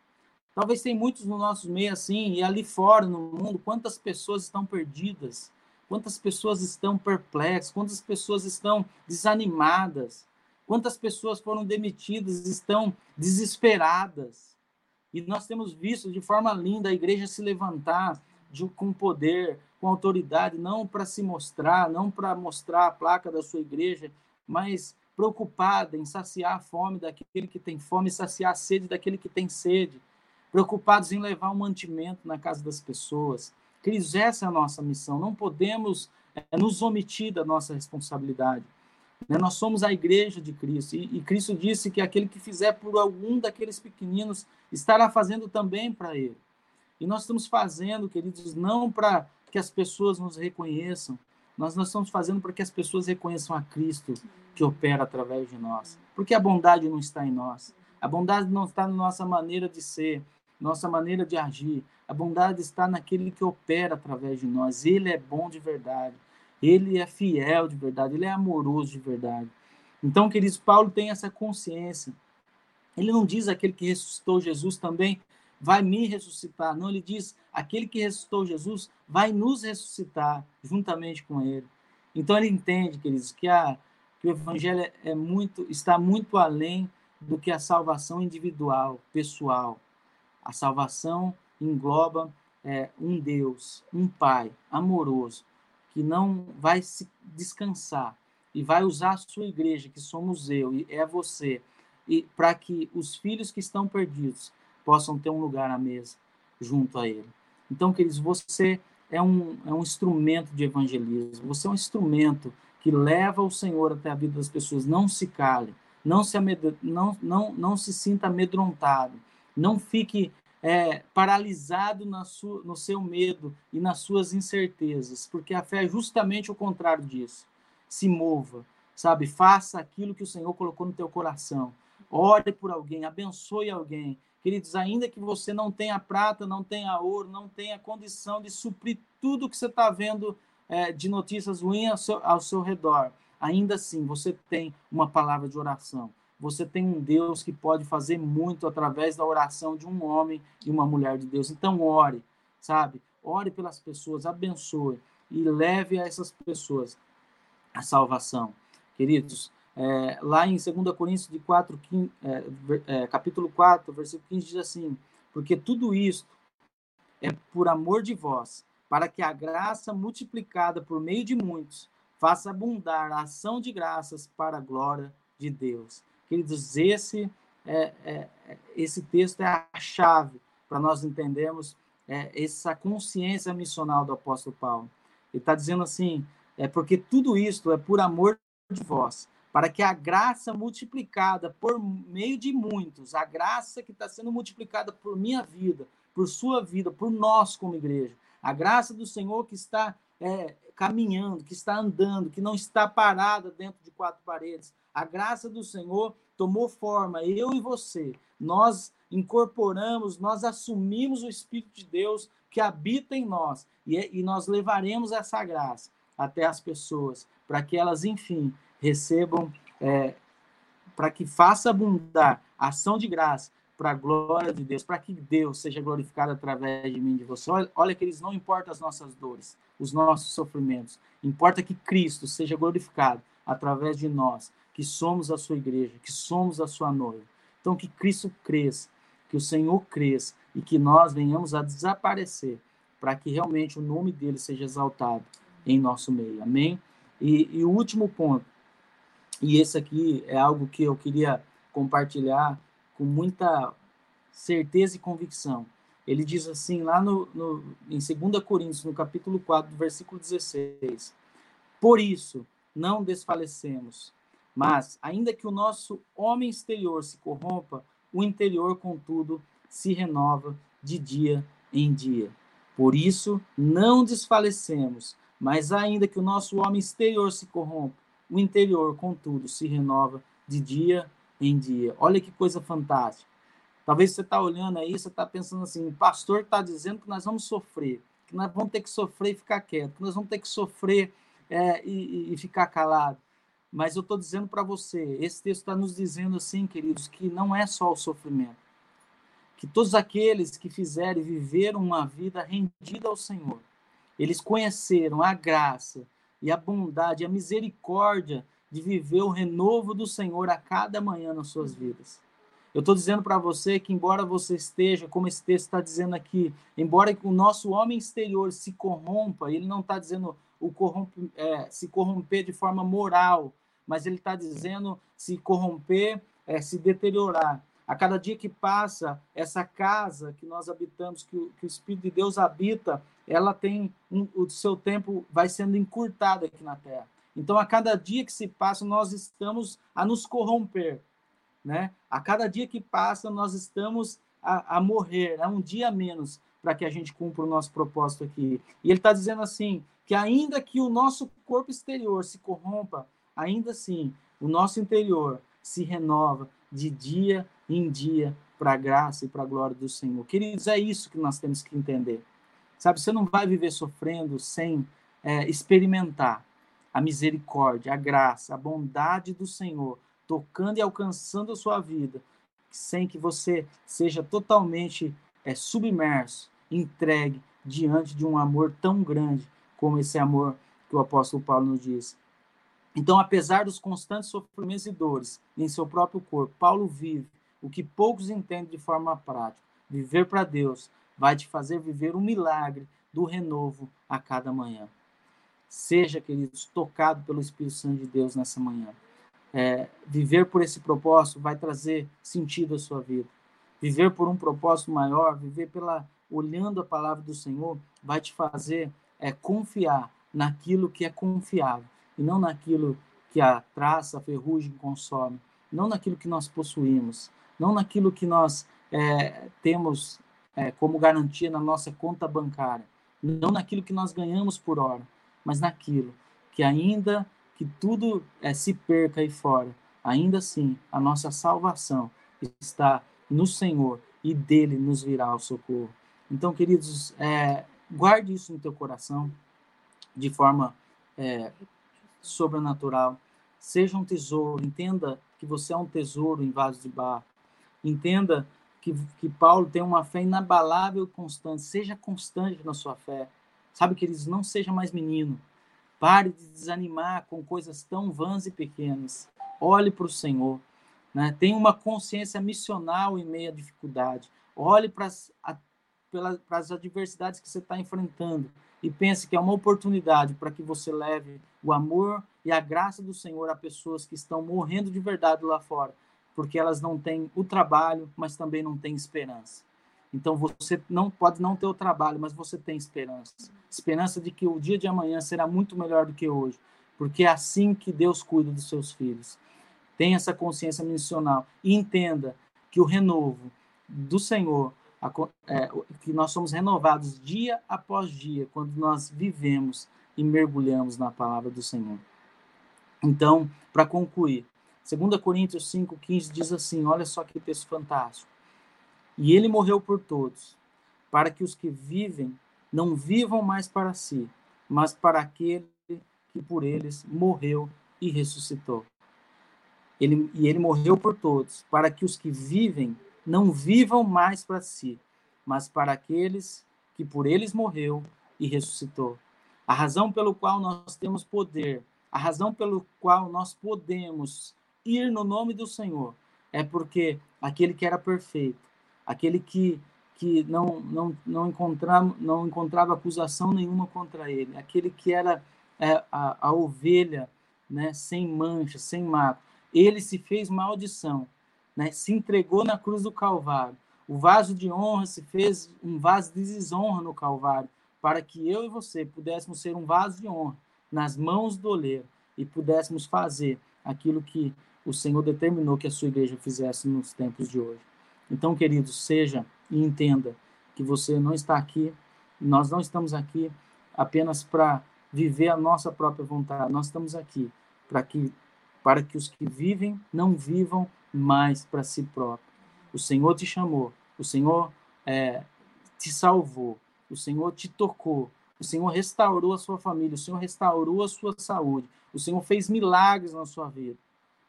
Talvez tem muitos no nosso meio assim, e ali fora no mundo, quantas pessoas estão perdidas, quantas pessoas estão perplexas, quantas pessoas estão desanimadas, quantas pessoas foram demitidas, estão desesperadas. E nós temos visto de forma linda a igreja se levantar de, com poder, com autoridade, não para se mostrar, não para mostrar a placa da sua igreja, mas preocupada em saciar a fome daquele que tem fome, saciar a sede daquele que tem sede, preocupados em levar um mantimento na casa das pessoas. Queridos, essa é a nossa missão. Não podemos é, nos omitir da nossa responsabilidade. Né? Nós somos a igreja de Cristo e, e Cristo disse que aquele que fizer por algum daqueles pequeninos estará fazendo também para ele. E nós estamos fazendo, queridos, não para que as pessoas nos reconheçam, nós, nós estamos fazendo para que as pessoas reconheçam a Cristo que opera através de nós. Porque a bondade não está em nós. A bondade não está na nossa maneira de ser, nossa maneira de agir. A bondade está naquele que opera através de nós. Ele é bom de verdade. Ele é fiel de verdade, ele é amoroso de verdade. Então, queridos, Paulo tem essa consciência. Ele não diz aquele que ressuscitou Jesus também vai me ressuscitar. Não, ele diz aquele que ressuscitou Jesus vai nos ressuscitar juntamente com ele. Então ele entende, queridos, que, a, que o evangelho é muito, está muito além do que a salvação individual, pessoal. A salvação engloba é, um Deus, um Pai amoroso, que não vai se descansar e vai usar a sua igreja, que somos eu e é você, e para que os filhos que estão perdidos possam ter um lugar à mesa junto a ele. Então, queridos, você é um, é um instrumento de evangelismo, você é um instrumento que leva o Senhor até a vida das pessoas. Não se cale, não se, não, não, não se sinta amedrontado, não fique é, paralisado na sua, no seu medo e nas suas incertezas, porque a fé é justamente o contrário disso. Se mova, sabe? Faça aquilo que o Senhor colocou no teu coração. Ore por alguém, abençoe alguém. Queridos, ainda que você não tenha prata, não tenha ouro, não tenha condição de suprir tudo que você está vendo é, de notícias ruins ao seu, ao seu redor, ainda assim você tem uma palavra de oração você tem um Deus que pode fazer muito através da oração de um homem e uma mulher de Deus. Então, ore, sabe? Ore pelas pessoas, abençoe e leve a essas pessoas a salvação. Queridos, é, lá em 2 Coríntios de 4, 15, é, é, capítulo 4, versículo 15, diz assim: Porque tudo isto é por amor de vós, para que a graça multiplicada por meio de muitos faça abundar a ação de graças para a glória de Deus. Queridos, esse, é, é, esse texto é a chave para nós entendermos é, essa consciência missional do apóstolo Paulo. Ele está dizendo assim, é porque tudo isto é por amor de vós, para que a graça multiplicada por meio de muitos, a graça que está sendo multiplicada por minha vida, por sua vida, por nós como igreja, a graça do Senhor que está é, caminhando, que está andando, que não está parada dentro de quatro paredes, a graça do Senhor tomou forma, eu e você. Nós incorporamos, nós assumimos o Espírito de Deus que habita em nós e, e nós levaremos essa graça até as pessoas, para que elas, enfim, recebam, é, para que faça abundar a ação de graça para a glória de Deus, para que Deus seja glorificado através de mim e de você. Olha, olha, queridos, não importa as nossas dores, os nossos sofrimentos, importa que Cristo seja glorificado através de nós, que somos a sua igreja, que somos a sua noiva. Então, que Cristo cresça, que o Senhor cresça e que nós venhamos a desaparecer, para que realmente o nome dele seja exaltado em nosso meio. Amém? E, e o último ponto, e esse aqui é algo que eu queria compartilhar com muita certeza e convicção. Ele diz assim, lá no, no, em 2 Coríntios, no capítulo 4, versículo 16: Por isso, não desfalecemos, mas, ainda que o nosso homem exterior se corrompa, o interior, contudo, se renova de dia em dia. Por isso, não desfalecemos, mas, ainda que o nosso homem exterior se corrompa, o interior, contudo, se renova de dia em dia. Olha que coisa fantástica. Talvez você está olhando aí, você está pensando assim, o pastor está dizendo que nós vamos sofrer, que nós vamos ter que sofrer e ficar quieto, que nós vamos ter que sofrer é, e, e ficar calado. Mas eu estou dizendo para você, esse texto está nos dizendo assim, queridos, que não é só o sofrimento. Que todos aqueles que fizerem viver uma vida rendida ao Senhor, eles conheceram a graça e a bondade, a misericórdia de viver o renovo do Senhor a cada manhã nas suas vidas. Eu estou dizendo para você que, embora você esteja, como esse texto está dizendo aqui, embora o nosso homem exterior se corrompa, ele não está dizendo o corrompe, é, se corromper de forma moral, mas ele está dizendo se corromper, é, se deteriorar. A cada dia que passa, essa casa que nós habitamos, que o, que o Espírito de Deus habita, ela tem um, o seu tempo vai sendo encurtado aqui na Terra. Então, a cada dia que se passa, nós estamos a nos corromper, né? A cada dia que passa, nós estamos a, a morrer, é um dia menos para que a gente cumpra o nosso propósito aqui. E ele está dizendo assim, que ainda que o nosso corpo exterior se corrompa, ainda assim, o nosso interior se renova de dia em dia para a graça e para a glória do Senhor. Queridos, é isso que nós temos que entender. Sabe, você não vai viver sofrendo sem é, experimentar a misericórdia, a graça, a bondade do Senhor tocando e alcançando a sua vida, sem que você seja totalmente é, submerso, entregue diante de um amor tão grande como esse amor que o apóstolo Paulo nos diz. Então, apesar dos constantes sofrimentos e dores em seu próprio corpo, Paulo vive o que poucos entendem de forma prática. Viver para Deus vai te fazer viver um milagre do renovo a cada manhã. Seja, queridos, tocado pelo Espírito Santo de Deus nessa manhã. É, viver por esse propósito vai trazer sentido à sua vida. Viver por um propósito maior, viver pela olhando a palavra do Senhor, vai te fazer é, confiar naquilo que é confiável e não naquilo que a traça, a ferrugem consome, não naquilo que nós possuímos, não naquilo que nós é, temos é, como garantia na nossa conta bancária, não naquilo que nós ganhamos por hora, mas naquilo que ainda que tudo é, se perca aí fora, ainda assim a nossa salvação está no Senhor e dele nos virá o socorro. Então, queridos, é, guarde isso no teu coração de forma é, sobrenatural. Seja um tesouro, entenda que você é um tesouro em vaso de barro. Entenda que, que Paulo tem uma fé inabalável e constante. Seja constante na sua fé. Sabe, queridos, não seja mais menino. Pare de desanimar com coisas tão vãs e pequenas. Olhe para o Senhor. Né? Tenha uma consciência missional em meio à dificuldade. Olhe para as adversidades que você está enfrentando e pense que é uma oportunidade para que você leve o amor e a graça do Senhor a pessoas que estão morrendo de verdade lá fora, porque elas não têm o trabalho, mas também não têm esperança. Então você não pode não ter o trabalho, mas você tem esperança. Esperança de que o dia de amanhã será muito melhor do que hoje, porque é assim que Deus cuida dos seus filhos. Tenha essa consciência missional e entenda que o renovo do Senhor, é, que nós somos renovados dia após dia quando nós vivemos e mergulhamos na palavra do Senhor. Então, para concluir, 2 Coríntios 5,15 diz assim: olha só que texto fantástico. E ele morreu por todos, para que os que vivem não vivam mais para si, mas para aquele que por eles morreu e ressuscitou. Ele, e ele morreu por todos, para que os que vivem não vivam mais para si, mas para aqueles que por eles morreu e ressuscitou. A razão pelo qual nós temos poder, a razão pelo qual nós podemos ir no nome do Senhor, é porque aquele que era perfeito, aquele que que não não não encontrava não encontrava acusação nenhuma contra ele, aquele que era é, a, a ovelha, né, sem mancha, sem mato, ele se fez maldição, né, se entregou na cruz do Calvário. O vaso de honra se fez um vaso de desonra no Calvário, para que eu e você pudéssemos ser um vaso de honra nas mãos do oleiro e pudéssemos fazer aquilo que o Senhor determinou que a sua igreja fizesse nos tempos de hoje. Então, queridos, seja e entenda que você não está aqui, nós não estamos aqui apenas para viver a nossa própria vontade. Nós estamos aqui para que para que os que vivem não vivam mais para si próprio. O Senhor te chamou, o Senhor é, te salvou, o Senhor te tocou, o Senhor restaurou a sua família, o Senhor restaurou a sua saúde, o Senhor fez milagres na sua vida.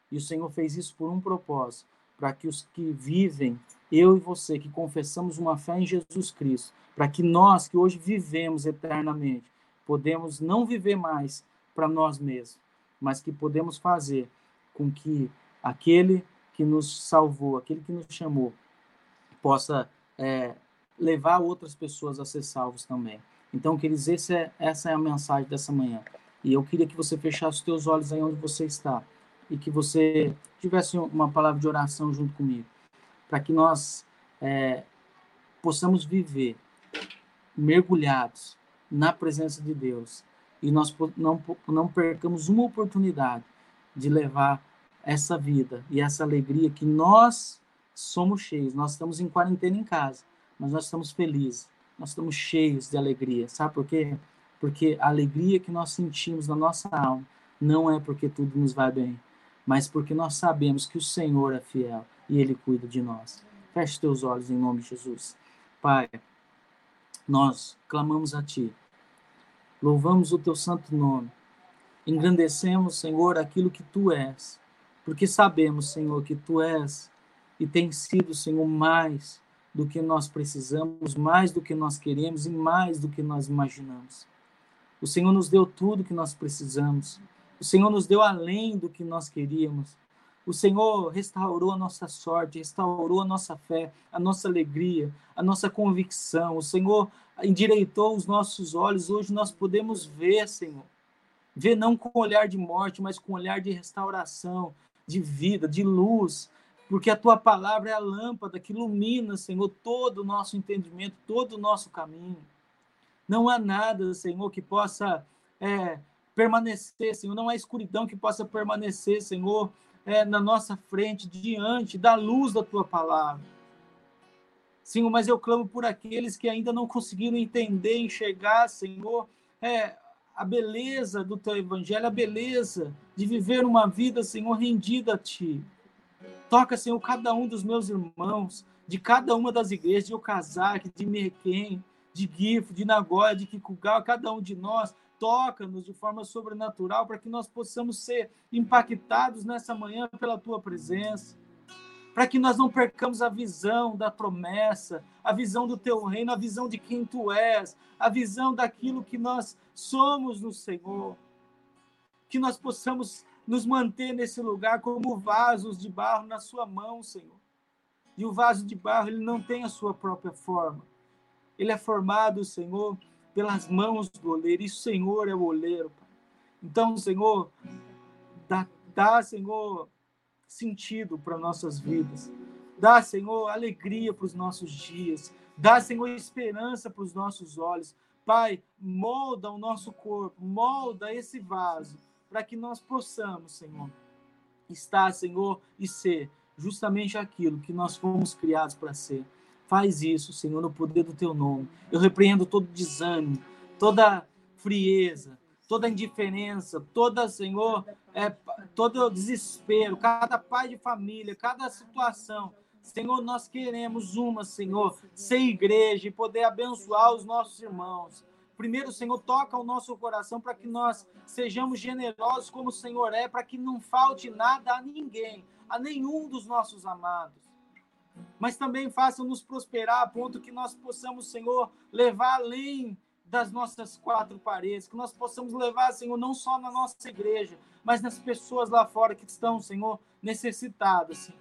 E o Senhor fez isso por um propósito, para que os que vivem, eu e você, que confessamos uma fé em Jesus Cristo, para que nós que hoje vivemos eternamente, podemos não viver mais para nós mesmos, mas que podemos fazer com que aquele que nos salvou, aquele que nos chamou, possa é, levar outras pessoas a ser salvos também. Então, queridos, esse é, essa é a mensagem dessa manhã. E eu queria que você fechasse os teus olhos aí onde você está e que você tivesse uma palavra de oração junto comigo, para que nós é, possamos viver mergulhados na presença de Deus e nós não, não percamos uma oportunidade de levar essa vida e essa alegria que nós somos cheios. Nós estamos em quarentena em casa, mas nós estamos felizes, nós estamos cheios de alegria. Sabe por quê? Porque a alegria que nós sentimos na nossa alma não é porque tudo nos vai bem, mas porque nós sabemos que o Senhor é fiel e Ele cuida de nós. Feche teus olhos em nome de Jesus. Pai, nós clamamos a Ti, louvamos o Teu santo nome, engrandecemos, Senhor, aquilo que Tu és, porque sabemos, Senhor, que Tu és e tem sido, Senhor, mais do que nós precisamos, mais do que nós queremos e mais do que nós imaginamos. O Senhor nos deu tudo que nós precisamos. O Senhor nos deu além do que nós queríamos. O Senhor restaurou a nossa sorte, restaurou a nossa fé, a nossa alegria, a nossa convicção. O Senhor endireitou os nossos olhos. Hoje nós podemos ver, Senhor. Ver não com olhar de morte, mas com olhar de restauração, de vida, de luz. Porque a tua palavra é a lâmpada que ilumina, Senhor, todo o nosso entendimento, todo o nosso caminho. Não há nada, Senhor, que possa é, permanecer, Senhor. Não há escuridão que possa permanecer, Senhor, é, na nossa frente, diante da luz da tua palavra. Senhor, mas eu clamo por aqueles que ainda não conseguiram entender, enxergar, Senhor, é, a beleza do teu evangelho, a beleza de viver uma vida, Senhor, rendida a ti. Toca, Senhor, cada um dos meus irmãos, de cada uma das igrejas, de Okazaki, de Merquém, de Gifo, de Nagoya, de Kikugawa, cada um de nós, toca-nos de forma sobrenatural para que nós possamos ser impactados nessa manhã pela tua presença. Para que nós não percamos a visão da promessa, a visão do teu reino, a visão de quem tu és, a visão daquilo que nós somos no Senhor. Que nós possamos nos manter nesse lugar como vasos de barro na sua mão, Senhor. E o vaso de barro, ele não tem a sua própria forma. Ele é formado, Senhor, pelas mãos do oleiro, e o Senhor é o oleiro. Pai. Então, Senhor, dá, dá Senhor, sentido para nossas vidas. Dá, Senhor, alegria para os nossos dias. Dá, Senhor, esperança para os nossos olhos. Pai, molda o nosso corpo, molda esse vaso, para que nós possamos, Senhor, estar, Senhor, e ser justamente aquilo que nós fomos criados para ser. Faz isso, Senhor, no poder do teu nome. Eu repreendo todo desânimo, toda frieza, toda indiferença, toda, Senhor, é, todo desespero, cada pai de família, cada situação. Senhor, nós queremos uma, Senhor, ser igreja e poder abençoar os nossos irmãos. Primeiro, Senhor, toca o nosso coração para que nós sejamos generosos como o Senhor é, para que não falte nada a ninguém, a nenhum dos nossos amados. Mas também faça-nos prosperar a ponto que nós possamos, Senhor, levar além das nossas quatro paredes, que nós possamos levar, Senhor, não só na nossa igreja, mas nas pessoas lá fora que estão, Senhor, necessitadas.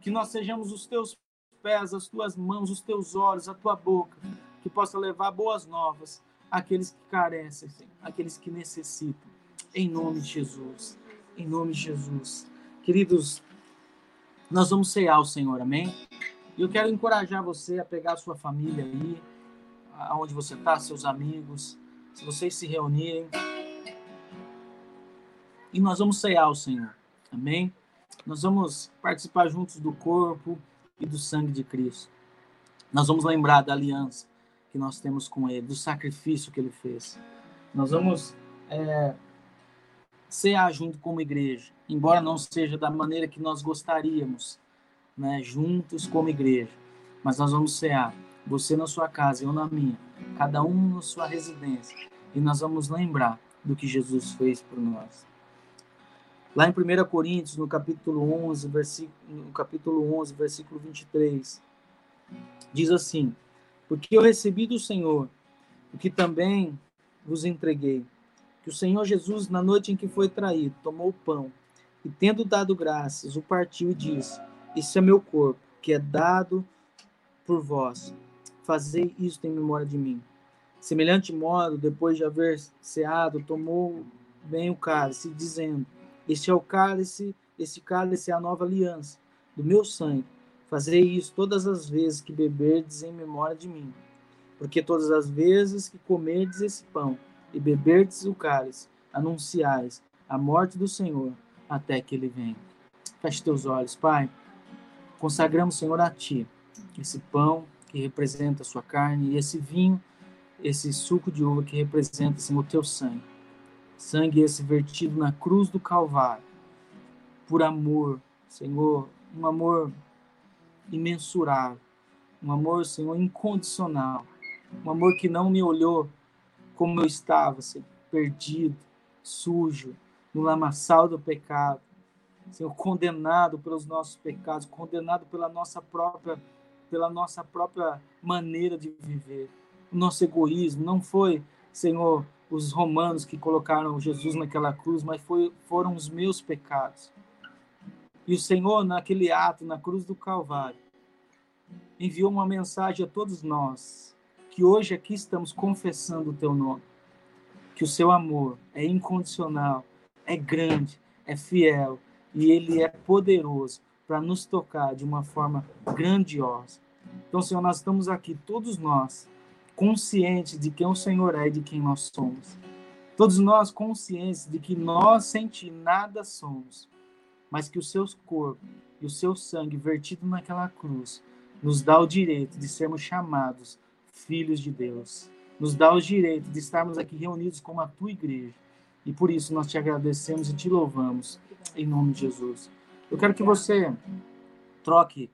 Que nós sejamos os teus pés, as tuas mãos, os teus olhos, a tua boca, que possa levar boas novas àqueles que carecem, Senhor, àqueles que necessitam. Em nome de Jesus. Em nome de Jesus. Queridos, nós vamos cear o Senhor, amém? E eu quero encorajar você a pegar a sua família aí, aonde você está, seus amigos, se vocês se reunirem. E nós vamos cear o Senhor, amém? Nós vamos participar juntos do corpo e do sangue de Cristo. Nós vamos lembrar da aliança que nós temos com Ele, do sacrifício que Ele fez. Nós vamos é, cear junto como igreja, embora não seja da maneira que nós gostaríamos, né, juntos como igreja, mas nós vamos cear, você na sua casa, eu na minha, cada um na sua residência, e nós vamos lembrar do que Jesus fez por nós. Lá em 1 Coríntios, no capítulo 11, versículo, no capítulo 11, versículo 23, diz assim: Porque eu recebi do Senhor o que também vos entreguei, que o Senhor Jesus, na noite em que foi traído, tomou o pão e, tendo dado graças, o partiu e disse: Isso é meu corpo, que é dado por vós. Fazei isto em memória de mim. Semelhante modo, depois de haver ceado, tomou bem o cálice, dizendo: Este é o cálice, este cálice é a nova aliança do meu sangue. Fazei isso todas as vezes que beberdes em memória de mim. Porque todas as vezes que comerdes esse pão e beberdes o cálice, anunciais a morte do Senhor até que ele venha. Feche teus olhos, Pai. Consagramos, Senhor, a Ti esse pão que representa a sua carne e esse vinho, esse suco de uva que representa, Senhor, o Teu sangue. Sangue esse vertido na cruz do Calvário, por amor, Senhor, um amor imensurável, um amor, Senhor, incondicional, um amor que não me olhou como eu estava, Senhor, perdido, sujo, no lamaçal do pecado, Senhor, condenado pelos nossos pecados, condenado pela nossa própria pela nossa própria maneira de viver. O nosso egoísmo não foi, Senhor, os romanos que colocaram Jesus naquela cruz, mas foi, foram os meus pecados. E o Senhor, naquele ato, na cruz do Calvário, enviou uma mensagem a todos nós, que hoje aqui estamos confessando o teu nome, que o seu amor é incondicional, é grande, é fiel e ele é poderoso para nos tocar de uma forma grandiosa. Então, Senhor, nós estamos aqui, todos nós, conscientes de quem o Senhor é e de quem nós somos. Todos nós conscientes de que nós, sem Ti, nada somos, mas que o seu corpo e o seu sangue vertido naquela cruz nos dá o direito de sermos chamados filhos de Deus. Nos dá o direito de estarmos aqui reunidos como a tua igreja. E por isso nós te agradecemos e te louvamos, em nome de Jesus. Eu quero que você troque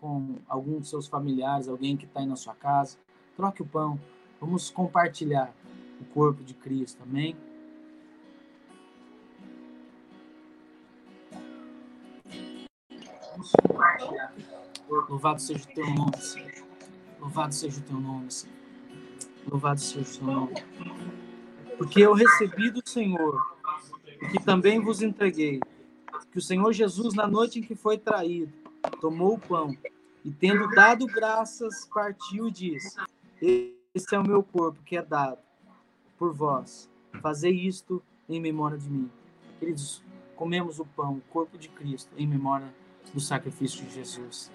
com algum dos seus familiares, alguém que está aí na sua casa. Troque o pão. Vamos compartilhar o corpo de Cristo. Amém? Louvado seja o teu nome, Senhor. Louvado seja o teu nome, Senhor. Louvado seja o teu nome. Porque eu recebi do Senhor o que também vos entreguei. Que o Senhor Jesus, na noite em que foi traído, tomou o pão e, tendo dado graças, partiu e disse: Esse é o meu corpo que é dado por vós. Fazei isto em memória de mim. Queridos, comemos o pão, o corpo de Cristo, em memória do sacrifício de Jesus.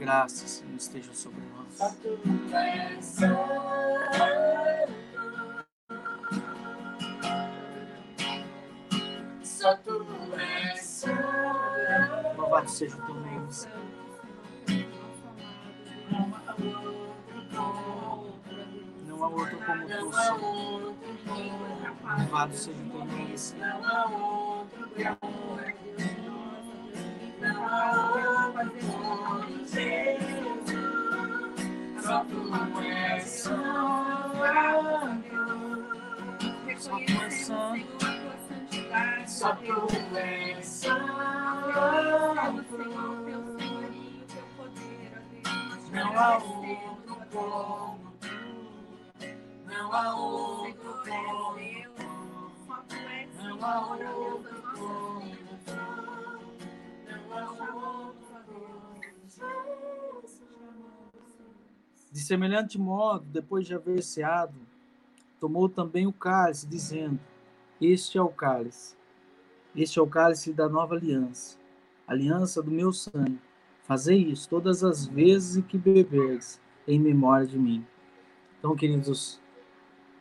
Graça, Senhor, esteja sobre nós. Só tu és. Louvado seja o teu nome, Senhor. Não há outro como tu, Senhor. Louvado seja o teu nome, Senhor. Não há outro como Jesus só tu és sábio. Reconhecendo tua santidade, só tu és só o teu sábio. Não há outro como tu, não há outro como tu, não há outro como tu, não há outro como tu. De semelhante modo, depois de haver ceado, tomou também o cálice, dizendo: Este é o cálice. Este é o cálice da nova aliança, aliança do meu sangue. Fazei isso todas as vezes que beberdes, em memória de mim. Então, queridos,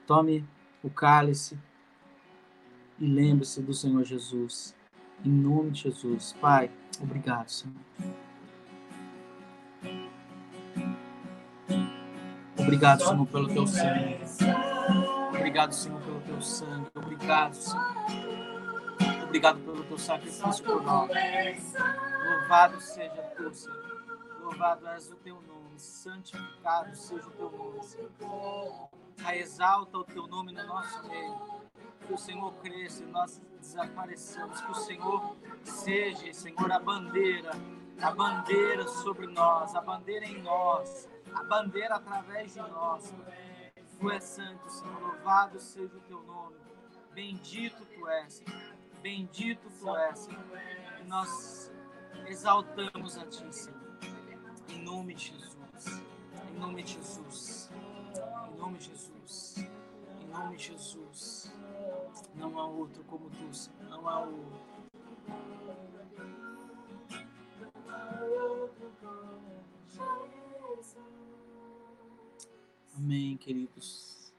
tome o cálice e lembre-se do Senhor Jesus. Em nome de Jesus. Pai, obrigado, Senhor. Obrigado, Senhor, pelo teu sangue. Obrigado, Senhor, pelo teu sangue. Obrigado, Senhor. Obrigado pelo teu sacrifício por nós. Louvado seja tu, Senhor. Louvado és o teu nome. Santificado seja o teu nome, Senhor. Exalta o teu nome no nosso meio. Que o Senhor cresça e nós desapareçamos. Que o Senhor seja, Senhor, a bandeira. A bandeira sobre nós. A bandeira em nós. A bandeira através de nós. Tu és santo, Senhor. Louvado seja o teu nome. Bendito tu és, Senhor. Bendito tu és, Senhor. E nós exaltamos a ti, Senhor. Em nome de Jesus. Em nome de Jesus. Em nome de Jesus. Em nome de Jesus. Não há outro como tu, Senhor. Não há outro. Amém, queridos.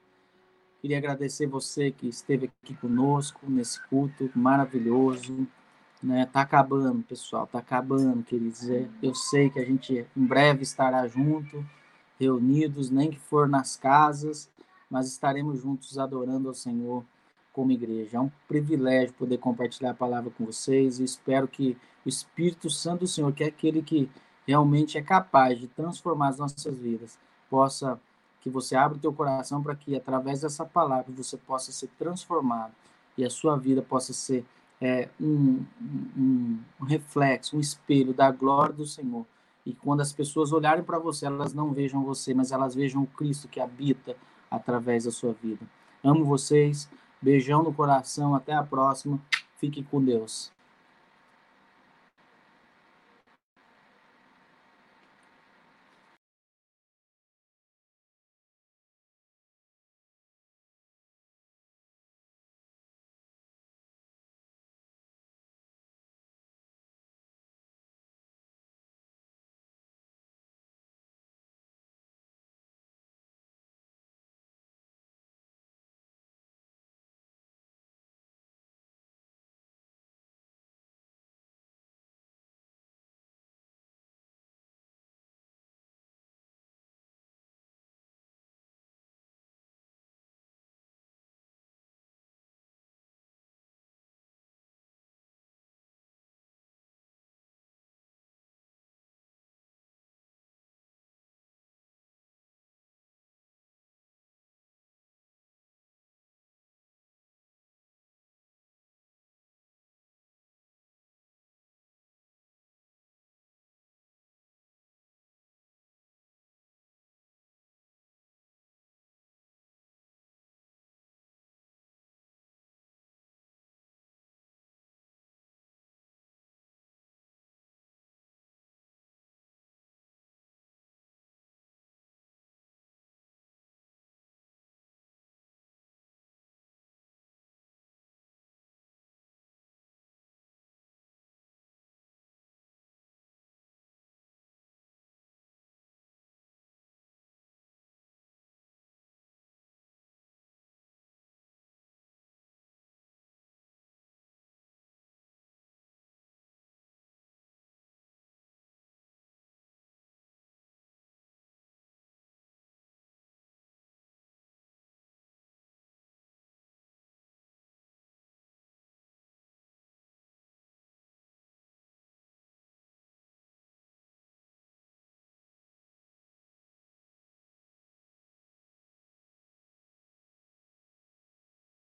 Queria agradecer você que esteve aqui conosco nesse culto maravilhoso. Né? Tá acabando, pessoal, tá acabando, queridos. É, eu sei que a gente em breve estará junto, reunidos, nem que for nas casas, mas estaremos juntos adorando ao Senhor como igreja. É um privilégio poder compartilhar a palavra com vocês e espero que o Espírito Santo do Senhor, que é aquele que realmente é capaz de transformar as nossas vidas, possa que você abra o teu coração para que através dessa palavra você possa ser transformado e a sua vida possa ser é, um, um, um, reflexo, um espelho da glória do Senhor. E quando as pessoas olharem para você, elas não vejam você, mas elas vejam o Cristo que habita através da sua vida. Amo vocês, beijão no coração, até a próxima, fique com Deus.